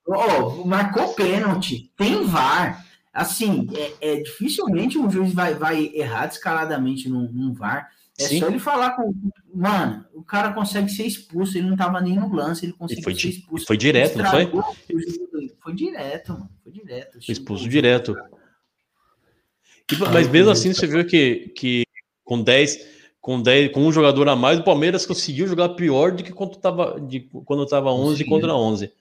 Speaker 5: Ó, marcou pênalti, tem VAR. Assim, é, é, dificilmente um juiz vai, vai errar descaradamente num, num VAR. É
Speaker 2: Sim.
Speaker 5: só ele falar com. Mano, o cara consegue ser expulso, ele não tava nem no lance, ele conseguiu ser expulso.
Speaker 2: foi direto, não foi?
Speaker 5: Foi direto, mano. Foi direto.
Speaker 2: Expulso direto. E- mas mesmo assim, você viu que, que com 10, com 10, com um jogador a mais, o Palmeiras conseguiu jogar pior do que quando estava de, quando tava 11
Speaker 5: Conseguiu.
Speaker 2: contra 11.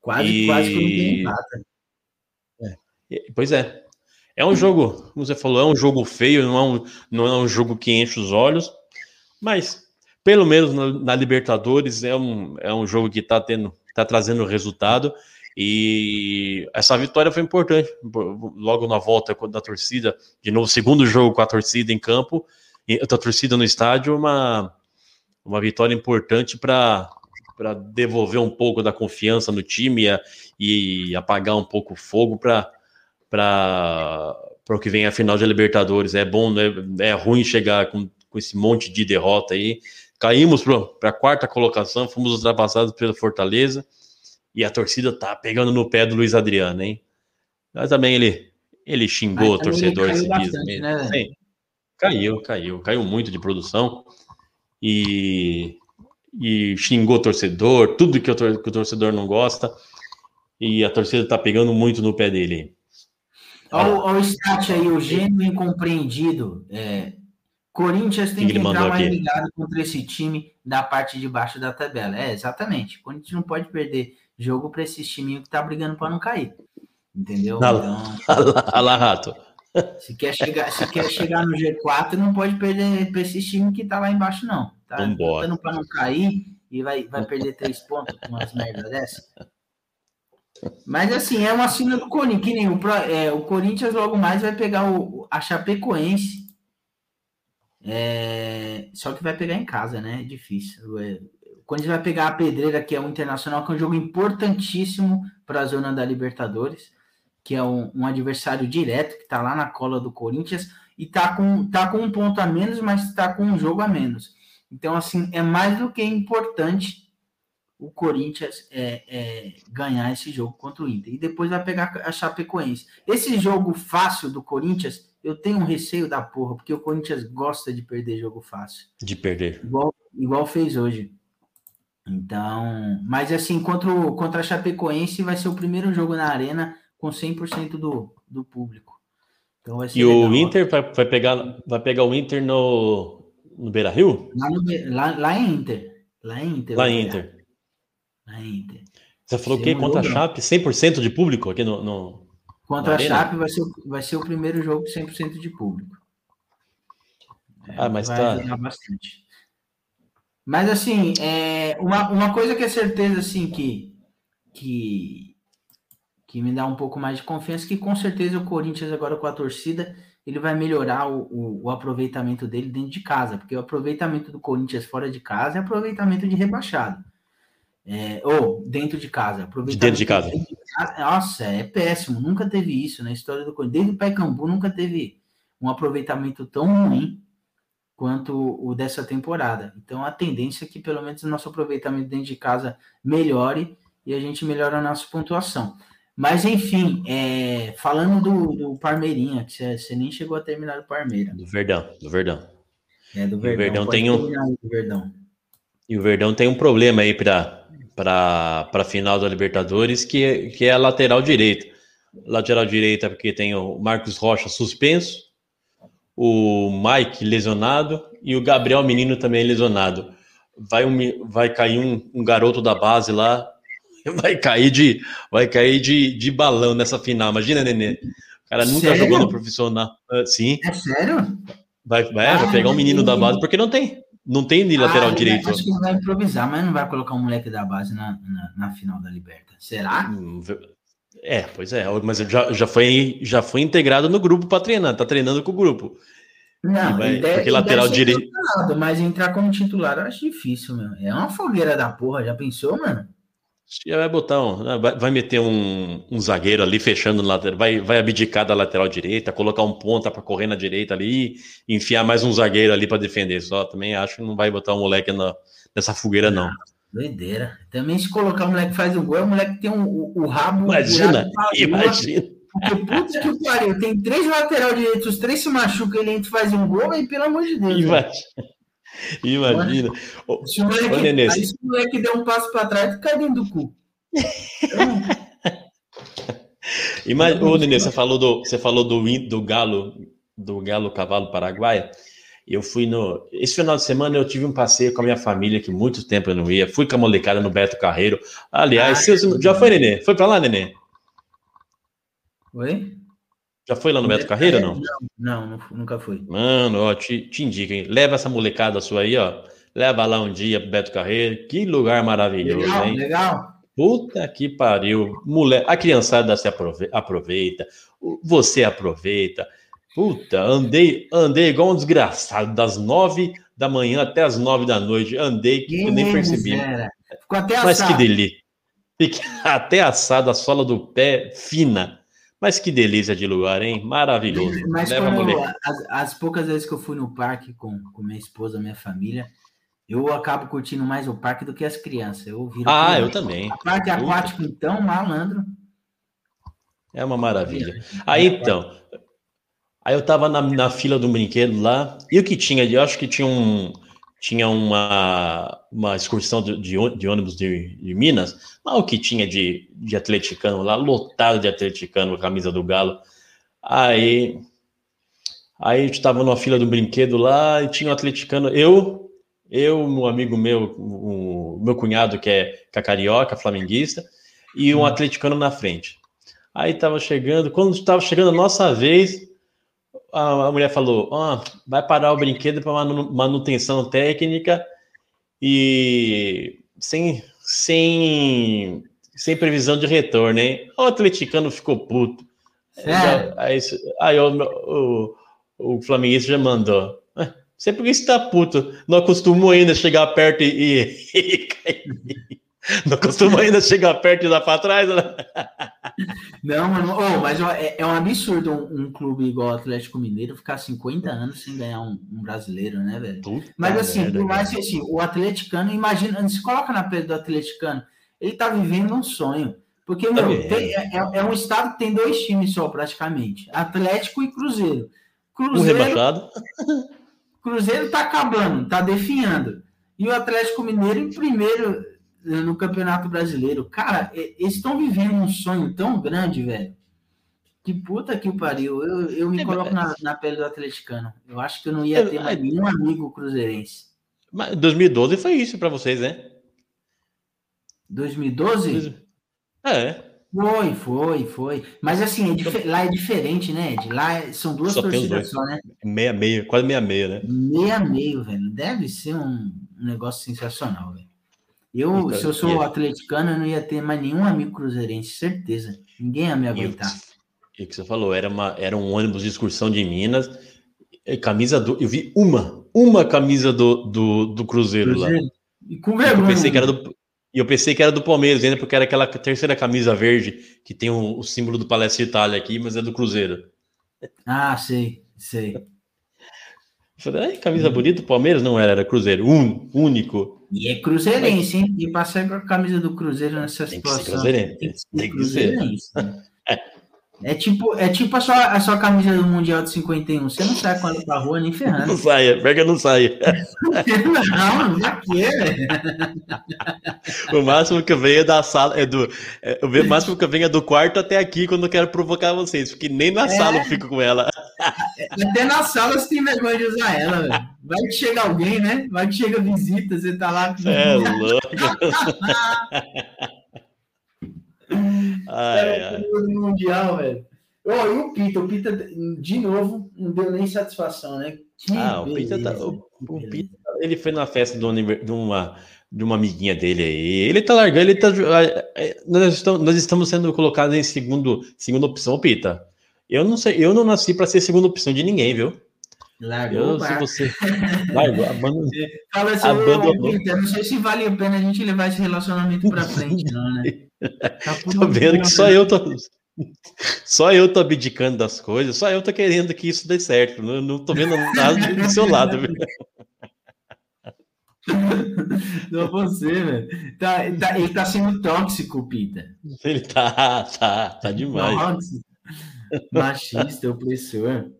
Speaker 5: Quase,
Speaker 2: E-
Speaker 5: quase que não tem empata.
Speaker 2: E- Pois é. É um jogo, como você falou, é um jogo feio, não é um, não é um jogo que enche os olhos, mas pelo menos na, na Libertadores é um, é um jogo que está tendo, tá trazendo resultado. E essa vitória foi importante. Logo na volta da torcida, de novo, segundo jogo com a torcida em campo, a torcida no estádio, uma, uma vitória importante para para devolver um pouco da confiança no time e, e apagar um pouco o fogo para para o que vem a final de Libertadores. É bom, né? é ruim chegar com, com esse monte de derrota aí. Caímos para a quarta colocação, fomos ultrapassados pela Fortaleza e a torcida tá pegando no pé do Luiz Adriano, hein? Mas também ele, ele xingou o
Speaker 5: Mas ele
Speaker 2: torcedor
Speaker 5: bastante,
Speaker 2: mesmo.
Speaker 5: né?
Speaker 2: Sim. Caiu, caiu, caiu muito de produção e, e xingou o torcedor, tudo que o, tor- que o torcedor não gosta. E a torcida tá pegando muito no pé dele.
Speaker 5: Olha o- olha o stat aí, o gênio incompreendido. É, Corinthians tem
Speaker 2: Que
Speaker 5: que, entrar mais
Speaker 2: aqui?
Speaker 5: ligado contra esse time da parte de baixo da tabela. É, exatamente. O Corinthians não pode perder jogo para esses timinhos que tá brigando para não cair. Entendeu?
Speaker 2: Olha
Speaker 5: Então,
Speaker 2: lá, olha lá, rato.
Speaker 5: se quer chegar, se quer chegar no G4, não pode perder para esses times que tá lá embaixo, não. Tá
Speaker 2: Vambora.
Speaker 5: lutando para não cair e vai, vai perder três pontos com umas merdas dessa. Mas assim, é uma cena do Corinthians, que nem o, é, o Corinthians logo mais vai pegar o, a Chapecoense. É, só que vai pegar em casa, né? É difícil. É, o Corinthians vai pegar a Pedreira, que é um internacional, que é um jogo importantíssimo para a zona da Libertadores, que é um, um adversário direto, que está lá na cola do Corinthians, e tá com, tá com um ponto a menos, mas está com um jogo a menos. Então, assim, é mais do que importante o Corinthians é, é, ganhar esse jogo contra o Inter. E depois vai pegar a Chapecoense. Esse jogo fácil do Corinthians, eu tenho um receio da porra, porque o Corinthians gosta de perder jogo fácil.
Speaker 2: De perder.
Speaker 5: Igual, igual fez hoje. Então, mas assim, contra, o, contra a Chapecoense vai ser o primeiro jogo na arena com 100% do, do público. Então vai ser
Speaker 2: E o
Speaker 5: legal.
Speaker 2: Inter vai, vai pegar, vai pegar o Inter no, no Beira Rio?
Speaker 5: Lá, no, lá, lá em Inter. Lá em Inter.
Speaker 2: Lá em. Inter.
Speaker 5: Lá em Inter.
Speaker 2: Você falou que contra a
Speaker 5: jogo.
Speaker 2: Chape, 100% de público aqui no, no,
Speaker 5: Contra a? Chape vai ser, o- vai ser o primeiro jogo 100% de público.
Speaker 2: Ah, mas
Speaker 5: vai
Speaker 2: tá.
Speaker 5: bastante. Mas assim, é, uma, uma coisa que é certeza assim que, que que me dá um pouco mais de confiança que com certeza o Corinthians agora com a torcida ele vai melhorar o, o, o aproveitamento dele dentro de casa, porque o aproveitamento do Corinthians fora de casa é aproveitamento de rebaixado. É, ou dentro de casa.
Speaker 2: dentro de casa.
Speaker 5: casa- Nossa, é péssimo. Nunca teve isso na história do Corinthians. Desde o Paysandu nunca teve um aproveitamento tão ruim quanto o dessa temporada. Então a tendência é que pelo menos o nosso aproveitamento dentro de casa melhore e a gente melhora a nossa pontuação. Mas enfim, é, falando do, do Parmeirinha, que você, você nem chegou a terminar o Parmeira.
Speaker 2: Do Verdão, do Verdão.
Speaker 5: É, do
Speaker 2: o
Speaker 5: Verdão.
Speaker 2: Verdão
Speaker 5: Pode
Speaker 2: tem um-
Speaker 5: Verdão.
Speaker 2: E o Verdão tem um problema aí para para final da Libertadores, que que é a lateral direita. Lateral direita porque tem o Marcos Rocha suspenso, o Mike lesionado e o Gabriel Menino também lesionado. Vai, um, vai cair um, um garoto da base lá, vai cair de vai cair de, de balão nessa final. Imagina, Nenê. O cara nunca
Speaker 5: Sério?
Speaker 2: jogou no profissional. Ah, Sim,
Speaker 5: É sério?
Speaker 2: vai, vai,
Speaker 5: Ah,
Speaker 2: vai pegar um menino da base, porque não tem. Não tem de lateral
Speaker 5: Ah,
Speaker 2: direito.
Speaker 5: Acho que vai improvisar, mas não vai colocar um moleque da base na, na, na final da Liberta. Será?
Speaker 2: É, pois é, mas já, já, foi, já foi integrado no grupo para treinar, tá treinando com o grupo.
Speaker 5: Não,
Speaker 2: vai-
Speaker 5: deve-
Speaker 2: porque lateral direito-
Speaker 5: Mas entrar como titular eu acho difícil, meu. É uma fogueira da porra, já pensou, mano?
Speaker 2: Já vai botar um. Vai, vai meter um, um zagueiro ali fechando no lateral, vai, vai abdicar da lateral direita, colocar um ponta para correr na direita ali, enfiar mais um zagueiro ali para defender. Só também acho que não vai botar um moleque na- nessa fogueira, não.
Speaker 5: Doideira. Também se colocar o moleque que faz um gol, o moleque tem um, o, o rabo.
Speaker 2: Imagina, imagina.
Speaker 5: Porque, putz que pariu, tem três lateral direitos, os três se machucam, ele entra e faz um gol, e pelo amor de Deus. velho.
Speaker 2: Imagina. Imagina.
Speaker 5: Se o moleque,
Speaker 2: Ô, Nenê,
Speaker 5: aí se o moleque der um passo pra trás, cai dentro do cu.
Speaker 2: Imagina, ô, Nenê, você falou do, você falou do, do galo, do galo cavalo paraguaia. Eu fui no. Esse final de semana eu tive um passeio com a minha família, que muito tempo eu não ia. Fui com a molecada no Beto Carreiro. Aliás,
Speaker 5: Ah,
Speaker 2: você- você já foi, Nenê? Foi pra lá, Nenê?
Speaker 5: Oi?
Speaker 2: Já foi lá no Beto Carreiro não?
Speaker 5: Não, não nunca fui.
Speaker 2: Mano, ó, te, te indico, hein? Leva essa molecada sua aí, ó. Leva lá um dia pro Beto Carreiro. Que lugar maravilhoso,
Speaker 5: Legal,
Speaker 2: hein?
Speaker 5: legal.
Speaker 2: Puta que pariu. Mulher, a criançada se aprove- aproveita, você aproveita. Puta, andei, andei igual um desgraçado, das nove da manhã até as nove da noite. Andei que eu nem percebi.
Speaker 5: Ficou até
Speaker 2: Mas que
Speaker 5: assado.
Speaker 2: delícia. Fiquei até assado, a sola do pé fina. Mas que delícia de lugar, hein? Maravilhoso.
Speaker 5: Mas
Speaker 2: Leva a
Speaker 5: quando as, as poucas vezes que eu fui no parque com, com minha esposa, minha família, eu acabo curtindo mais o parque do que as crianças. Eu viro
Speaker 2: Ah,
Speaker 5: criança.
Speaker 2: eu também.
Speaker 5: Parque
Speaker 2: Puta.
Speaker 5: aquático, então, malandro.
Speaker 2: É uma maravilha. Aí então, aí eu tava na, na fila do brinquedo lá, e o que tinha? Eu acho que tinha um tinha uma, uma excursão de, de ônibus de, de Minas, mas o que tinha de, de atleticano lá, lotado de atleticano camisa do Galo. Aí, aí a gente tava numa fila do brinquedo lá e tinha um atleticano, eu, eu, um amigo meu, o meu cunhado que é, que é carioca, flamenguista, e um atleticano na frente. Aí tava chegando, quando estava chegando a nossa vez, a, mulher falou: Ó, vai parar o brinquedo para manutenção técnica e sem, sem, sem previsão de retorno, hein? O atleticano ficou puto.
Speaker 5: Sério?
Speaker 2: Aí, aí o, o, o flamenguista já mandou. "Ué, Você por que você tá puto? Não acostumou ainda chegar perto e, e, e. Não acostumou ainda chegar perto e dar para trás? Né?
Speaker 5: Não, mano, ô, mas é, é um absurdo um, um clube igual o Atlético Mineiro ficar 50 anos sem ganhar um, um brasileiro, né, velho?
Speaker 2: Puta
Speaker 5: Mas assim,
Speaker 2: merda,
Speaker 5: por mais que assim, o atleticano, imagina, se coloca na pele do atleticano, ele tá vivendo um sonho. Porque, meu, tem- é, é um estado que tem dois times só, praticamente. Atlético e Cruzeiro.
Speaker 2: Um
Speaker 5: Cruzeiro,
Speaker 2: rebaixado.
Speaker 5: Cruzeiro tá acabando, tá definhando. E o Atlético Mineiro em primeiro no Campeonato Brasileiro. Cara, eles estão vivendo um sonho tão grande, velho. Que puta que o pariu. Eu, eu me
Speaker 2: É,
Speaker 5: coloco na, na pele do atleticano. Eu acho que eu não ia
Speaker 2: É,
Speaker 5: ter mais
Speaker 2: é-
Speaker 5: nenhum amigo cruzeirense.
Speaker 2: Mas 2012 foi isso para vocês, né?
Speaker 5: 2012?
Speaker 2: É.
Speaker 5: Foi, foi, foi. Mas assim, é dife- lá é diferente, né, Ed? Lá é- são duas
Speaker 2: Só
Speaker 5: torcidas
Speaker 2: dois.
Speaker 5: só, né?
Speaker 2: Meia, meia, quase meia, meia, né?
Speaker 5: Meia meio, velho. Deve ser um, um negócio sensacional, velho. Eu,
Speaker 2: Então,
Speaker 5: se eu sou
Speaker 2: e-
Speaker 5: atleticano, eu não ia ter mais nenhum amigo cruzeirense, certeza. Ninguém ia me aguentar.
Speaker 2: e o que você falou, era, uma, era um ônibus de excursão de Minas. e Camisa do. Eu vi uma, uma camisa do, do, do Cruzeiro lá.
Speaker 5: Cruzeiro. E com
Speaker 2: Eu
Speaker 5: vergonha.
Speaker 2: pensei que era do. E eu pensei que era do Palmeiras ainda, porque era aquela terceira camisa verde que tem o, o símbolo do Palestra Itália aqui, mas é do Cruzeiro.
Speaker 5: Ah, sei, sei.
Speaker 2: Falei, camisa bonita Palmeiras? Não era, era Cruzeiro. Um, único.
Speaker 5: E é cruzeirense, hein? E passar com a camisa do Cruzeiro nessa
Speaker 2: Tem que ser
Speaker 5: situação.
Speaker 2: cruzeirense,
Speaker 5: Tem que ser
Speaker 2: tem que ser.
Speaker 5: cruzeirense, né? É tipo, é tipo a, sua, a sua camisa do Mundial de 51. Você não sai ela pra rua nem ferrando.
Speaker 2: Não saia, pega não saia.
Speaker 5: Não, não velho?
Speaker 2: O máximo que eu venho é da sala, é do. é, o máximo que eu venho é do quarto até aqui quando eu quero provocar vocês, porque nem na
Speaker 5: É.
Speaker 2: sala eu fico com ela.
Speaker 5: Até na sala você tem vergonha de usar ela, velho. Vai que chega alguém, né? Vai que chega visita, você tá lá. com-
Speaker 2: É louco. Ai,
Speaker 5: É,
Speaker 2: ai.
Speaker 5: Mundial, velho. Ô, e o Pita? O Pita, de novo, não deu nem satisfação, né? Que
Speaker 2: Ah, o Pita tá-
Speaker 5: beleza,
Speaker 2: o- o
Speaker 5: beleza.
Speaker 2: Pita, ele foi na festa do aniver- de uma, de uma amiguinha dele aí. Ele tá largando, ele tá. é, Nós estamos, nós estamos sendo colocados em segundo, segunda opção, Pita. Eu não sei, eu não nasci para ser segunda opção de ninguém, viu?
Speaker 5: Largou
Speaker 2: Eu, se você. Largou, abandonou.
Speaker 5: Fala assim,
Speaker 2: Abandonou.
Speaker 5: Pita, não sei se vale a pena a gente levar esse relacionamento pra frente, não, né? Tá
Speaker 2: Tô vendo que
Speaker 5: tempo,
Speaker 2: só
Speaker 5: né?
Speaker 2: eu tô. Só eu tô abdicando das coisas, só eu tô querendo que isso dê certo. Não, não tô vendo nada do seu lado. viu?
Speaker 5: Não você, velho. Tá, tá- ele tá sendo tóxico, Pita.
Speaker 2: Ele tá, tá, tá demais.
Speaker 5: Tóxico. Machista, opressor.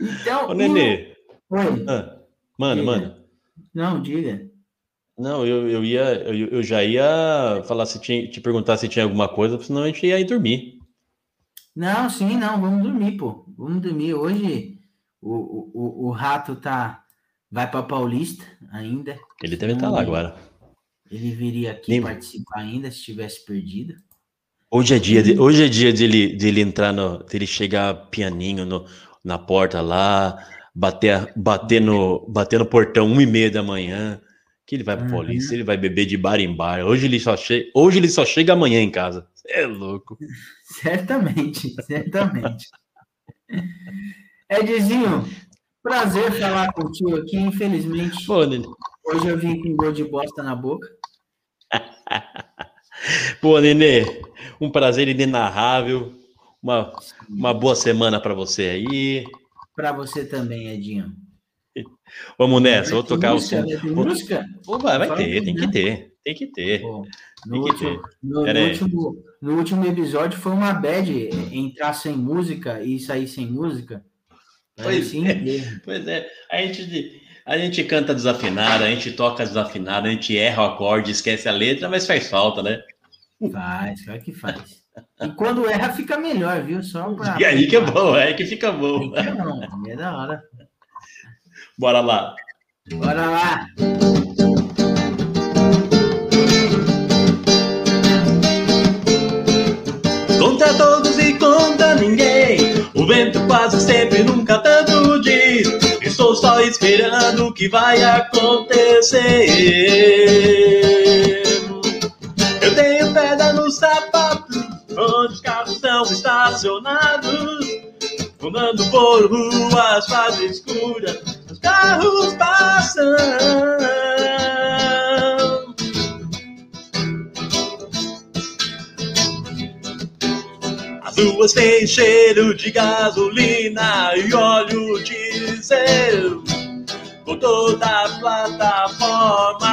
Speaker 5: Então.
Speaker 2: Ô, Nenê,
Speaker 5: o- Oi.
Speaker 2: ah, mano,
Speaker 5: Diga.
Speaker 2: mano.
Speaker 5: Não, diga.
Speaker 2: Não, eu, eu ia, eu, eu já ia falar se tinha, te perguntar se tinha alguma coisa, senão a gente ia ir dormir.
Speaker 5: Não, sim, não, vamos dormir, pô. Vamos dormir. Hoje o, o, o- rato tá. Vai pra Paulista ainda.
Speaker 2: Ele deve estar lá agora.
Speaker 5: Ele viria aqui
Speaker 2: Nem-
Speaker 5: participar ainda se tivesse perdido.
Speaker 2: Hoje é dia, de, hoje é dia dele, dele entrar no, dele chegar pianinho no, na porta lá, bater, bater no, bater no portão uma e meia da manhã, que ele vai pro
Speaker 5: Uhum.
Speaker 2: Paulista, ele vai beber de bar em bar. Hoje ele só chega, hoje ele só chega amanhã em casa. Cê é louco.
Speaker 5: Certamente, certamente. Edzinho, prazer falar contigo aqui. Infelizmente,
Speaker 2: Pô,
Speaker 5: hoje eu vim com gol de bosta na boca.
Speaker 2: pô, Nenê, um prazer inenarrável. Uma, uma boa semana pra você aí.
Speaker 5: Para você também, Edinho.
Speaker 2: Vamos nessa, vou tocar o som.
Speaker 5: Vai ter
Speaker 2: Vou-
Speaker 5: música?
Speaker 2: Vai,
Speaker 5: Fala
Speaker 2: ter, tem
Speaker 5: né?
Speaker 2: que ter, tem que ter. Tem
Speaker 5: no,
Speaker 2: que
Speaker 5: último,
Speaker 2: ter.
Speaker 5: no, último, no último episódio foi uma bad eh, entrar sem música e sair sem música.
Speaker 2: Pois
Speaker 5: Parece
Speaker 2: é. Pois é, a gente, a gente canta desafinado, a gente toca desafinado, a gente erra o acorde, esquece a letra, mas faz falta, né?
Speaker 5: Faz, claro que faz. E quando erra, fica melhor, viu? Só pra.
Speaker 2: E aí que é bom, é que fica bom.
Speaker 5: É bom, é da hora.
Speaker 2: Bora lá.
Speaker 5: Bora lá.
Speaker 2: Contra todos e contra ninguém. O vento quase sempre nunca só esperando o que vai acontecer. Eu tenho pedra no sapato, onde os carros estão estacionados. Andando por ruas quase escuras, os carros passam. As ruas têm cheiro de gasolina e óleo diesel. Por toda a plataforma,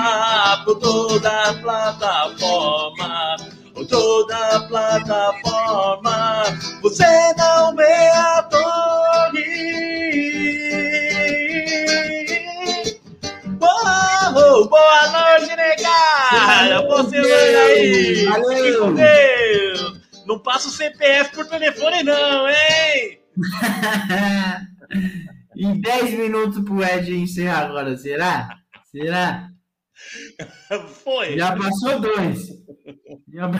Speaker 2: por toda a plataforma, por toda a plataforma, você não vê a torre. Boa, boa noite, negada! Você vai aí!
Speaker 5: Valeu.
Speaker 2: Fique com Deus! Não passa o CPF por telefone, não, hein?
Speaker 5: em 10 minutos pro Ed encerrar agora, será? Será?
Speaker 2: Foi!
Speaker 5: Já passou dois. Já...